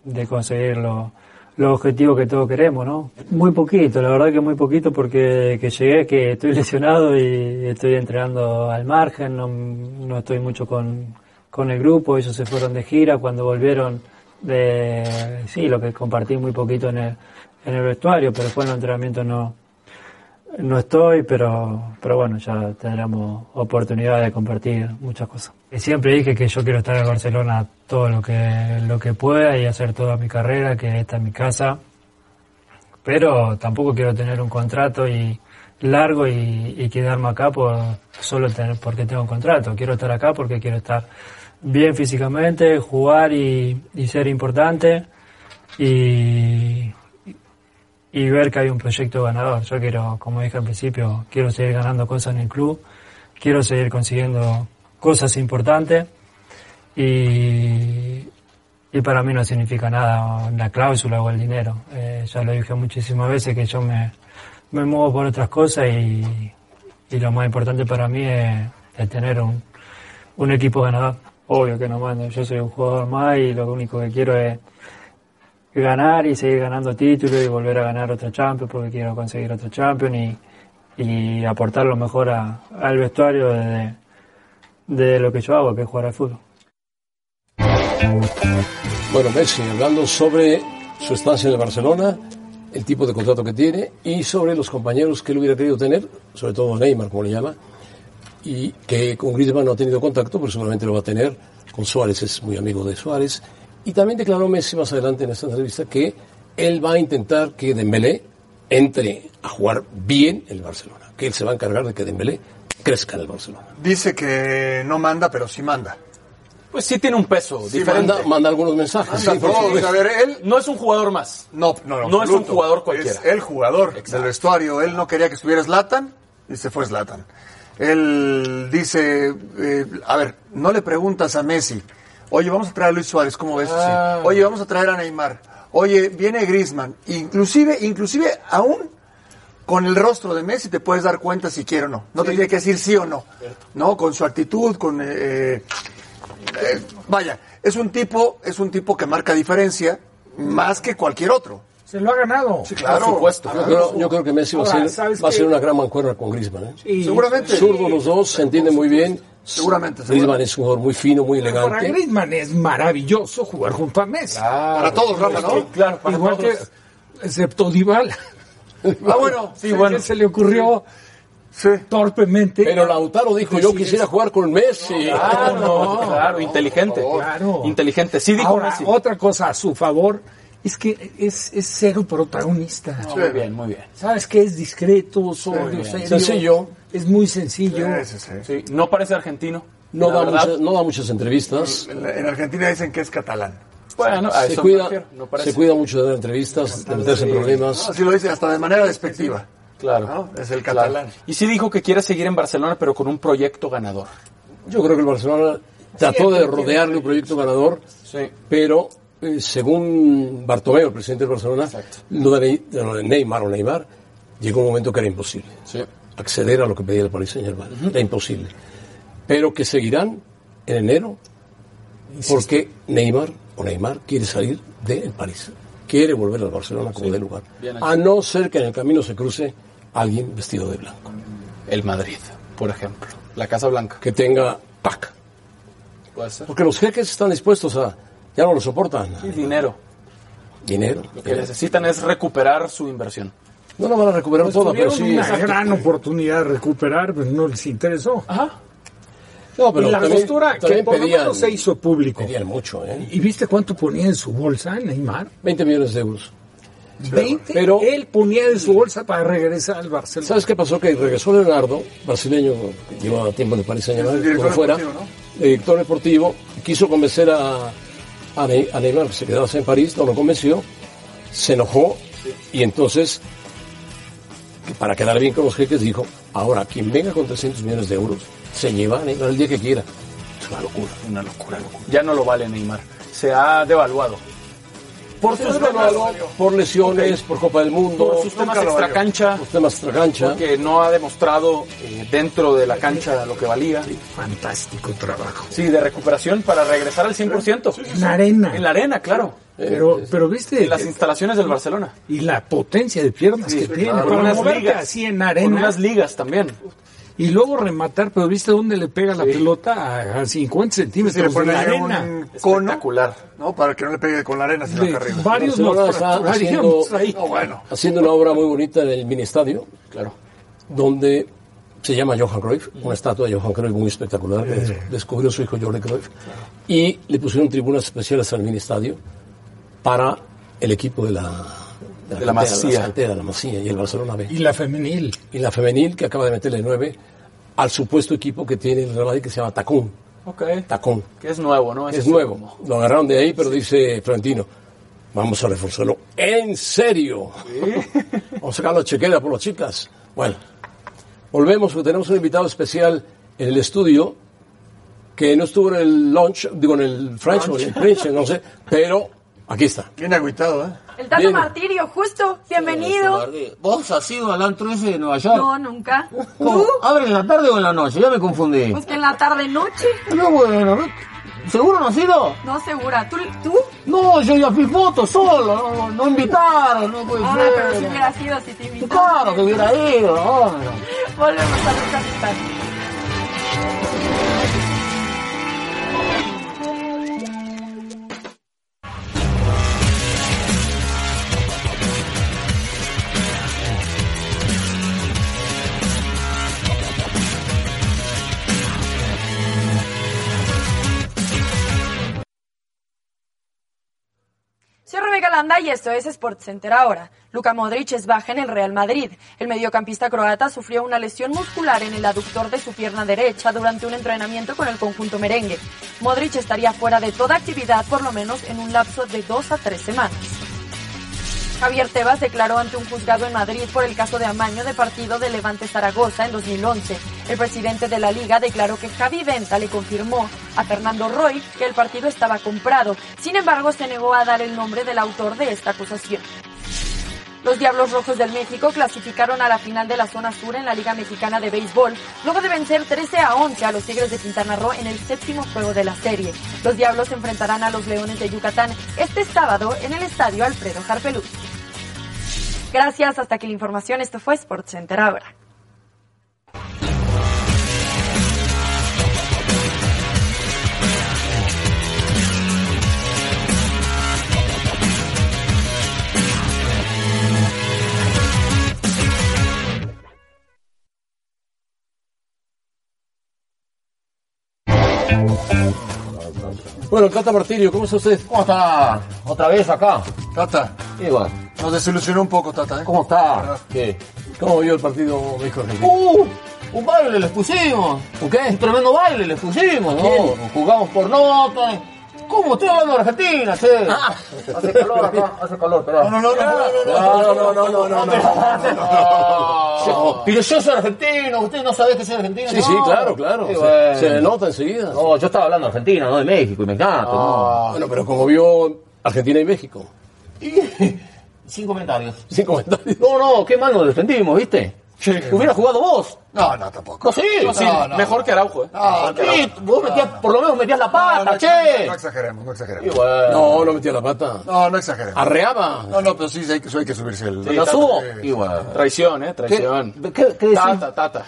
de, de conseguir lo, los objetivos que todos queremos, ¿no? Muy poquito, la verdad que muy poquito porque que llegué, que estoy [LAUGHS] lesionado y estoy entrenando al margen, no, no estoy mucho con, con el grupo, ellos se fueron de gira, cuando volvieron de, sí, lo que compartí muy poquito en el, en el vestuario, pero después en el entrenamiento no, no estoy, pero, pero bueno, ya tendremos oportunidad de compartir muchas cosas. Siempre dije que yo quiero estar en Barcelona todo lo que, lo que pueda y hacer toda mi carrera, que esta es mi casa. Pero tampoco quiero tener un contrato y largo y, y quedarme acá por solo tener, porque tengo un contrato. Quiero estar acá porque quiero estar bien físicamente, jugar y, y ser importante y, y ver que hay un proyecto ganador. Yo quiero, como dije al principio, quiero seguir ganando cosas en el club, quiero seguir consiguiendo cosas importantes y, y para mí no significa nada la cláusula o el dinero. Eh, ya lo dije muchísimas veces que yo me, me muevo por otras cosas y, y lo más importante para mí es, es tener un, un equipo ganador. Obvio que no mando, yo soy un jugador más y lo único que quiero es ganar y seguir ganando títulos y volver a ganar otro Champions porque quiero conseguir otro Champions y, y aportar lo mejor a, al vestuario de, de, lo que yo hago, que es jugar al fútbol. Bueno, Messi, hablando sobre su estancia en el Barcelona, el tipo de contrato que tiene y sobre los compañeros que él hubiera querido tener, sobre todo Neymar, como le llama, y que con Griezmann no ha tenido contacto, pero seguramente lo va a tener. Con Suárez es muy amigo de Suárez. Y también declaró Messi más adelante en esta entrevista que él va a intentar que Dembélé entre a jugar bien en el Barcelona, que él se va a encargar de que Dembélé crezca en el Barcelona. Dice que no manda, pero sí manda. Pues sí tiene un peso Sí, diferente. manda, manda algunos mensajes. Manda sí, todos. A ver, él No es un jugador más. no, no, no, No es un jugador cualquiera. Es el jugador del vestuario. Él no quería que estuviera Zlatan y se fue Zlatan. Él dice, eh, a ver, no le preguntas a Messi, oye, vamos a traer a Luis Suárez, ¿cómo ves? Ah. Sí. Oye, vamos a traer a Neymar. Oye, viene Griezmann. Inclusive, inclusive aún con el rostro de Messi te puedes dar cuenta si quiere o no. No te tiene que decir sí o no. No, con su actitud, con eh, eh, eh, vaya, es un tipo, es un tipo que marca diferencia más que cualquier otro. Se lo ha ganado. Sí, claro. Por supuesto. Yo creo, yo creo que Messi va a ser, ¿sabes va a qué? ser una gran mancuerna con Griezmann. ¿eh? Sí, Seguramente. Zurdo los dos, se entiende muy bien. Seguramente, Griezmann es un jugador muy fino, muy Para elegante. Griezmann es maravilloso jugar junto a Messi. Para todos, Rafa, ¿no? Claro, para Igual todos. que, excepto Dybala. [LAUGHS] Ah, bueno. Sí, [LAUGHS] bueno. se le ocurrió Sí. torpemente. Pero Lautaro dijo, yo quisiera jugar con Messi. [LAUGHS] Claro, no, claro, inteligente. Claro. Inteligente. Sí dijo Ahora, Messi. otra cosa a su favor es que es, es cero protagonista. No, muy bien, muy bien. ¿Sabes qué? Es discreto, sobrio, Sí, serio. sencillo. Es muy sencillo. Sí, sí, sí. Sí, no parece argentino. No da, muchas, no da muchas entrevistas. En, en Argentina dicen que es catalán. Bueno, a Se eso cuida, no parece. se cuida mucho de dar entrevistas, de meterse en problemas. Así lo dice hasta de manera despectiva. Claro. ¿no? Es el claro. catalán. Y sí dijo que quiere seguir en Barcelona, pero con un proyecto ganador. Yo creo que el Barcelona trató de rodearle un proyecto ganador, Sí. pero eh, según Bartomeu, el presidente del Barcelona, lo de, de lo de Neymar o Neymar, llegó un momento que era imposible. Sí. Acceder a lo que pedía el Paris Saint Germain. Era imposible. Pero que seguirán en enero porque Neymar o Neymar quiere salir del París. Quiere volver al Barcelona como de lugar. A no ser que en el camino se cruce alguien vestido de blanco. El Madrid, por ejemplo. La Casa Blanca. Que tenga PAC. Porque los jeques están dispuestos a... Ya no lo soportan. Y dinero. Dinero. Lo que necesitan es recuperar su inversión. No lo van a recuperar Pues toda, pero sí... una gran oportunidad de recuperar, pero no les interesó. Ajá. No, pero y la también, postura que por lo pedían, menos se hizo público. pedían mucho, ¿eh? ¿Y viste cuánto ponía en su bolsa Neymar? 20 millones de euros. 20. Pero- él ponía en su bolsa para regresar al Barcelona. ¿Sabes qué pasó? Que regresó Leonardo, brasileño, que llevaba tiempo en el Paris Saint Germain, director como fuera, director deportivo, quiso convencer a, Neymar se quedase en París, no lo convenció, se enojó y entonces, para quedar bien con los jeques, dijo, ahora quien venga con 300 millones de euros se lleva a Neymar el día que quiera. Es una locura. Una locura. Ya no lo vale Neymar. Se ha devaluado. Por sus temas, por lesiones, por Copa del Mundo, por sus temas extracancha, por temas extracancha. porque no ha demostrado eh, dentro de la cancha lo que valía. Fantástico trabajo. Sí, de recuperación para regresar al 100%. En la arena. En la arena, claro. Pero, pero viste, En las instalaciones del Barcelona. y la potencia de piernas Sí, que tiene claro. Con unas moverte ligas. así en Con arena unas ligas también. Y luego rematar, pero viste dónde le pega la pelota a, a 50 Sí, le centímetros de ponen la arena. un cono, Espectacular. ¿no? Para que no le pegue con la arena, sino De arriba. varios nos Barcelona está haciendo- ahí. No, bueno. haciendo una obra muy bonita en el mini estadio, Claro. donde se llama Johan Cruyff, una estatua de Johan Cruyff muy espectacular que descubrió su hijo Jordi Cruyff, y le pusieron tribunas especiales al mini estadio para el equipo de la, De la cantera, Masía. cantera, la Masía y el Barcelona B. Y la femenil. Y la femenil que acaba de meterle nueve al supuesto equipo que tiene el Real Madrid que se llama Tacón. Ok. Tacón. Que es nuevo, ¿no? Es Ese nuevo. como- Lo agarraron de ahí, pero dice Florentino, vamos a reforzarlo. ¿En serio? [LAUGHS] Vamos a sacar la chequera por las chicas. Bueno, volvemos porque tenemos un invitado especial en el estudio que no estuvo en el lunch, digo en el French o en el French, no sé, pero aquí está. Bien agüitado, ¿eh? El Tato Bien. Martirio, justo, bienvenido. ¿Vos has ido al antro ese de Nueva York? No, nunca. ¿Cómo? ¿Abre en la tarde o en la noche? Ya me confundí. Pues que en la tarde noche. No, bueno, ¿no? ¿seguro no has ido? No, segura. ¿Tú? ¿Tú? No, yo ya fui foto solo, no, no invitaron, no puede Ah, ser. pero si hubiera sido, si te invitaron. Claro que hubiera ido, hombre. Volvemos a los capitán. Y esto es ahora. Luka Modric es baja en el Real Madrid. El mediocampista croata sufrió una lesión muscular en el aductor de su pierna derecha durante un entrenamiento con el conjunto merengue. Modric estaría fuera de toda actividad por lo menos en un lapso de dos a tres semanas. Javier Tebas declaró ante un juzgado en Madrid por el caso de amaño de partido de Levante Zaragoza en 2011. El presidente de la liga declaró que Javi Venta le confirmó a Fernando Roy que el partido estaba comprado. Sin embargo, se negó a dar el nombre del autor de esta acusación. Los Diablos Rojos del México clasificaron a la final de la zona sur en la Liga Mexicana de Béisbol, luego de vencer 13 a 11 a los Tigres de Quintana Roo en el séptimo juego de la serie. Los Diablos se enfrentarán a los Leones de Yucatán este sábado en el Estadio Alfredo Harpelú. Gracias, hasta aquí la información. Esto fue SportsCenter ahora. Bueno, Tata Martirio, ¿cómo está usted? ¿Cómo está? Otra vez acá. Tata. Igual. Nos desilusionó un poco, Tata. ¿eh? ¿Cómo está? ¿Qué? ¿Cómo vio el partido México-Argentina? ¡Uh! Un baile les pusimos. ¿Un qué? Un tremendo baile les pusimos, ¿no? Jugamos por nota. ¿Cómo? Estoy hablando de Argentina, che. Hace calor acá, hace calor, pero. No, no, no, no, no, no, no, no, no, no. Pero yo soy argentino, usted no sabe que soy argentino. Sí, sí, claro, claro. Se- le nota enseguida. No, yo estaba hablando de Argentina, no de México, y me encanta. Ah, Bueno, pero como vio Argentina y México. ¿no? Sin comentarios. Sin comentarios. No, no, qué mal nos defendimos, ¿viste? Hubiera jugado vos. No, no, tampoco. No, sí. Sí, mejor que Araujo, ¿eh? Ah, sí, vos metías, por lo menos metías la pata, no, che. No exageremos, no exageremos. bueno. No, no metía la pata. No, no exageremos. Arreaba. No, no, pero sí, sí hay que, sí hay que subirse el... ¿La subo? Y bueno. Traición, ¿eh? Traición. ¿Qué, qué, qué decís? Tata, tata.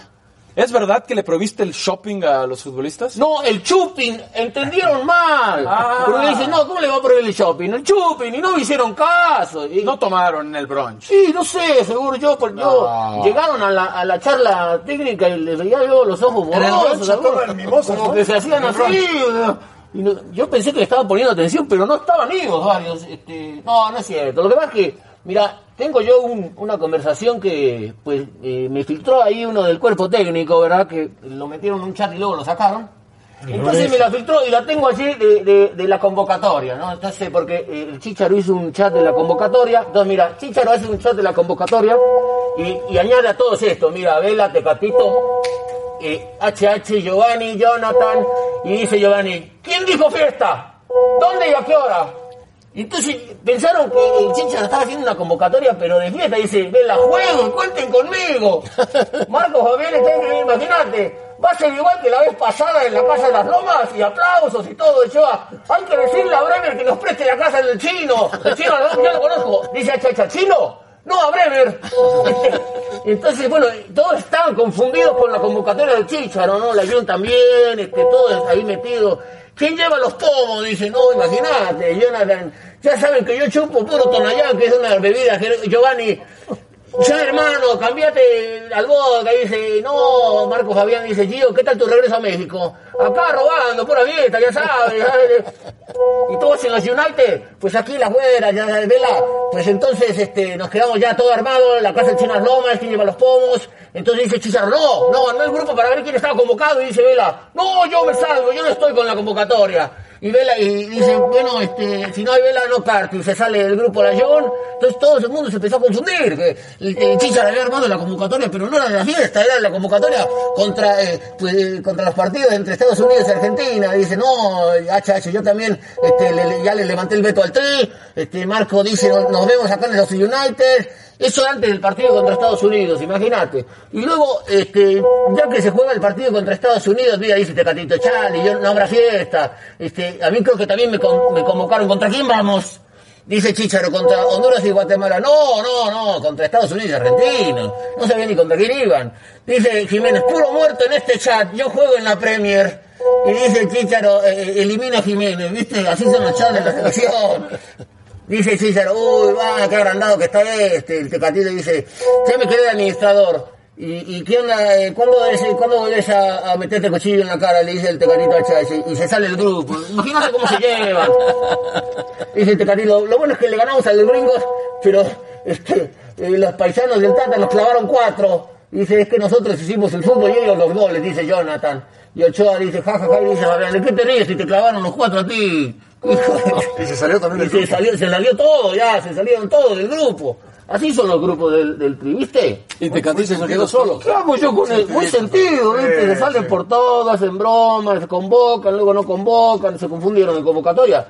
¿Es verdad que le prohibiste el shopping a los futbolistas? No, el chuping, entendieron mal. Ah. Porque dicen, no, ¿cómo le va a prohibir el shopping? El chuping, y no me hicieron caso. Y- No tomaron en el brunch. Sí, no sé, seguro yo, porque yo llegaron a la, a la charla técnica y les veía yo los ojos borrosos. se hacían así. y no- yo pensé que le estaban poniendo atención, pero no estaban vivos varios. Este, no, no es cierto. Lo que pasa es que, mira, tengo yo un- una conversación que pues eh, me filtró ahí uno del cuerpo técnico, ¿verdad? Que lo metieron en un chat y luego lo sacaron. Entonces me la filtró y la tengo allí de, de- de la convocatoria, ¿no? Entonces, porque eh, el Chicharo hizo un chat de la convocatoria. Entonces, mira, Chicharo hace un chat de la convocatoria y, y añade a todos esto. Mira, Vela, Tecatito, eh, HH, Giovanni, Jonathan. Y dice Giovanni, ¿quién dijo fiesta? ¿Dónde y a qué hora? Entonces pensaron que el Chicharo estaba haciendo una convocatoria, pero de fiesta. Dice, Vela, juego, cuenten conmigo. [LAUGHS] Marcos Javier está imagínate. Va a ser igual que la vez pasada en la Casa de las Lomas y aplausos y todo. Y yo, hay que decirle a Bremer que nos preste la casa del chino. El chino, no, yo lo conozco. Dice Chacha, ¿chino? No, a Bremer. [LAUGHS] Entonces, bueno, todos estaban confundidos con la convocatoria del Chicharo, ¿no? La Jun también, este, todos ahí metidos. ¿Quién lleva los pomos? Dice, no, imagínate, Jonathan. Ya saben que yo chupo puro Tonayán, que es una bebida. Giovanni, ya hermano, cambiate al vodka, dice, no, Marco Fabián dice, Gio, ¿qué tal tu regreso a México? Acá robando, pura fiesta, ya sabes, ¿sabes? Y todos en los United, pues aquí la fuera, ya vela, pues entonces este, nos quedamos ya todo armado la casa de Chinas Lomas, quién lleva los pomos, entonces dice Chizarro, no, no, no el grupo para ver quién estaba convocado, y dice Vela, no, yo me salgo, yo no estoy con la convocatoria. Y Vela, y dice, bueno, este, si no hay Vela, no Cartu, y se sale del grupo la entonces todo el mundo se empezó a confundir, que el, el Chichar había armado la convocatoria, pero no era de la fiesta, era la convocatoria contra, eh, pues, eh, contra los partidos entre Estados Unidos y Argentina, dice, no, HH, yo también, este, le- ya le levanté el veto al tri, este, Marco dice, "No- nos vemos acá en los United, eso antes del partido contra Estados Unidos, imagínate. Y luego, este, ya que se juega el partido contra Estados Unidos, mira, dice Tecatito Chale, yo no habrá fiesta. Este, a mí creo que también me, con- me convocaron. ¿Contra quién vamos? Dice Chicharo, contra Honduras y Guatemala. No, no, no, contra Estados Unidos y Argentina. No sabía ni contra quién iban. Dice Jiménez, puro muerto en este chat, yo juego en la Premier. Y dice Chicharo, eh, elimina a Jiménez, ¿viste? Así son los chats de la selección. Dice César, uy, va, qué agrandado que está este. El Tecatito dice, ya me quedé de administrador. ¿Y, y onda? eh, ¿Cuándo, es, ¿cuándo volvés a, a meterte cuchillo en la cara? Le dice el tecanito a Chávez y se sale el grupo. Imagínate cómo se llevan. [LAUGHS] Dice el tecanito, lo bueno es que le ganamos a los gringos, pero este, eh, los paisanos del Tata nos clavaron cuatro. Dice, es que nosotros hicimos el fútbol y ellos los goles, dice Jonathan. Y Ochoa dice, jajaja, y dice, Fabián, ¿de qué te ríes si te clavaron los cuatro a ti? Y se salió también y del se grupo. salió, se salió todo ya, se salieron todos del grupo. Así son los grupos del, del tri, ¿viste? Y Tecatito se quedó solo. ¿Qué hago yo con él? Muy sentido, ¿viste? Se salen por todo, hacen bromas, se convocan, luego no convocan, se confundieron en convocatoria.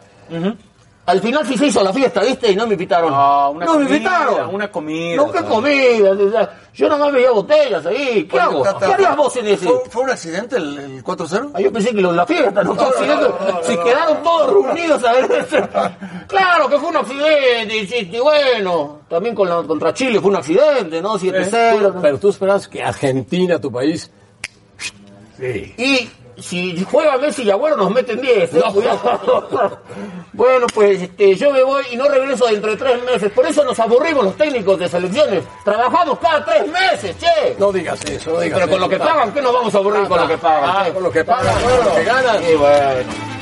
Al final sí se hizo la fiesta, ¿viste? Y no me invitaron. Ah, una no me comida, invitaron. Una comida. No, qué comida. o sea, Yo nomás veía botellas ahí. ¿Qué hago? Tata, ¿Qué harías vos en ese? ¿Fue, fue un accidente el, el 4-0? Ah, yo pensé que lo de la fiesta, no fue accidente. Se quedaron todos reunidos a ver. Claro que fue un accidente, y, sí, y bueno, también con la, contra Chile fue un accidente, ¿no? 7-0. Pero tú esperas que Argentina, tu país. Y si juega Messi y Agüero nos meten 10. ¿eh? Cuidado. [LAUGHS] bueno, pues este, yo me voy y no regreso dentro de tres meses. Por eso nos aburrimos los técnicos de selecciones. Trabajamos cada tres meses, che. No digas eso, no digas Pero con lo que pagan, ¿qué nos vamos a aburrir con lo que pagan? Ah, con lo que pagan, Bueno, con lo que ganan. Sí, bueno.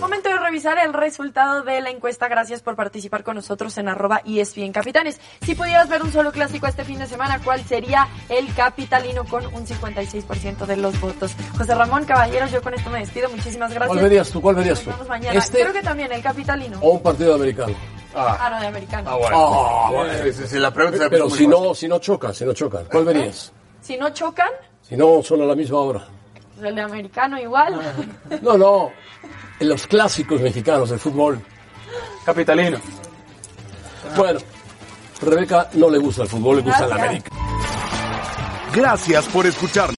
Momento revisar el resultado de la encuesta. Gracias por participar con nosotros en arroba ESPN Capitanes. Si pudieras ver un solo clásico este fin de semana, ¿cuál sería el capitalino con un 56% de los votos? José Ramón Caballeros, yo con esto me despido. Muchísimas gracias. ¿Cuál verías tú? ¿Cuál verías tú? Nos vemos mañana. ¿Este Creo que también el capitalino. o un partido americano? Ah, no, de americano. Ah, bueno. Si- si la pregunta Pero si no, si no chocan, si no chocan, ¿cuál verías? Si no chocan, Si no, son a la misma hora. pues el de americano igual. No, no. En los clásicos mexicanos del fútbol. Capitalino. Bueno, Rebeca no le gusta el fútbol, le gusta la Gracias. América. Gracias por escuchar.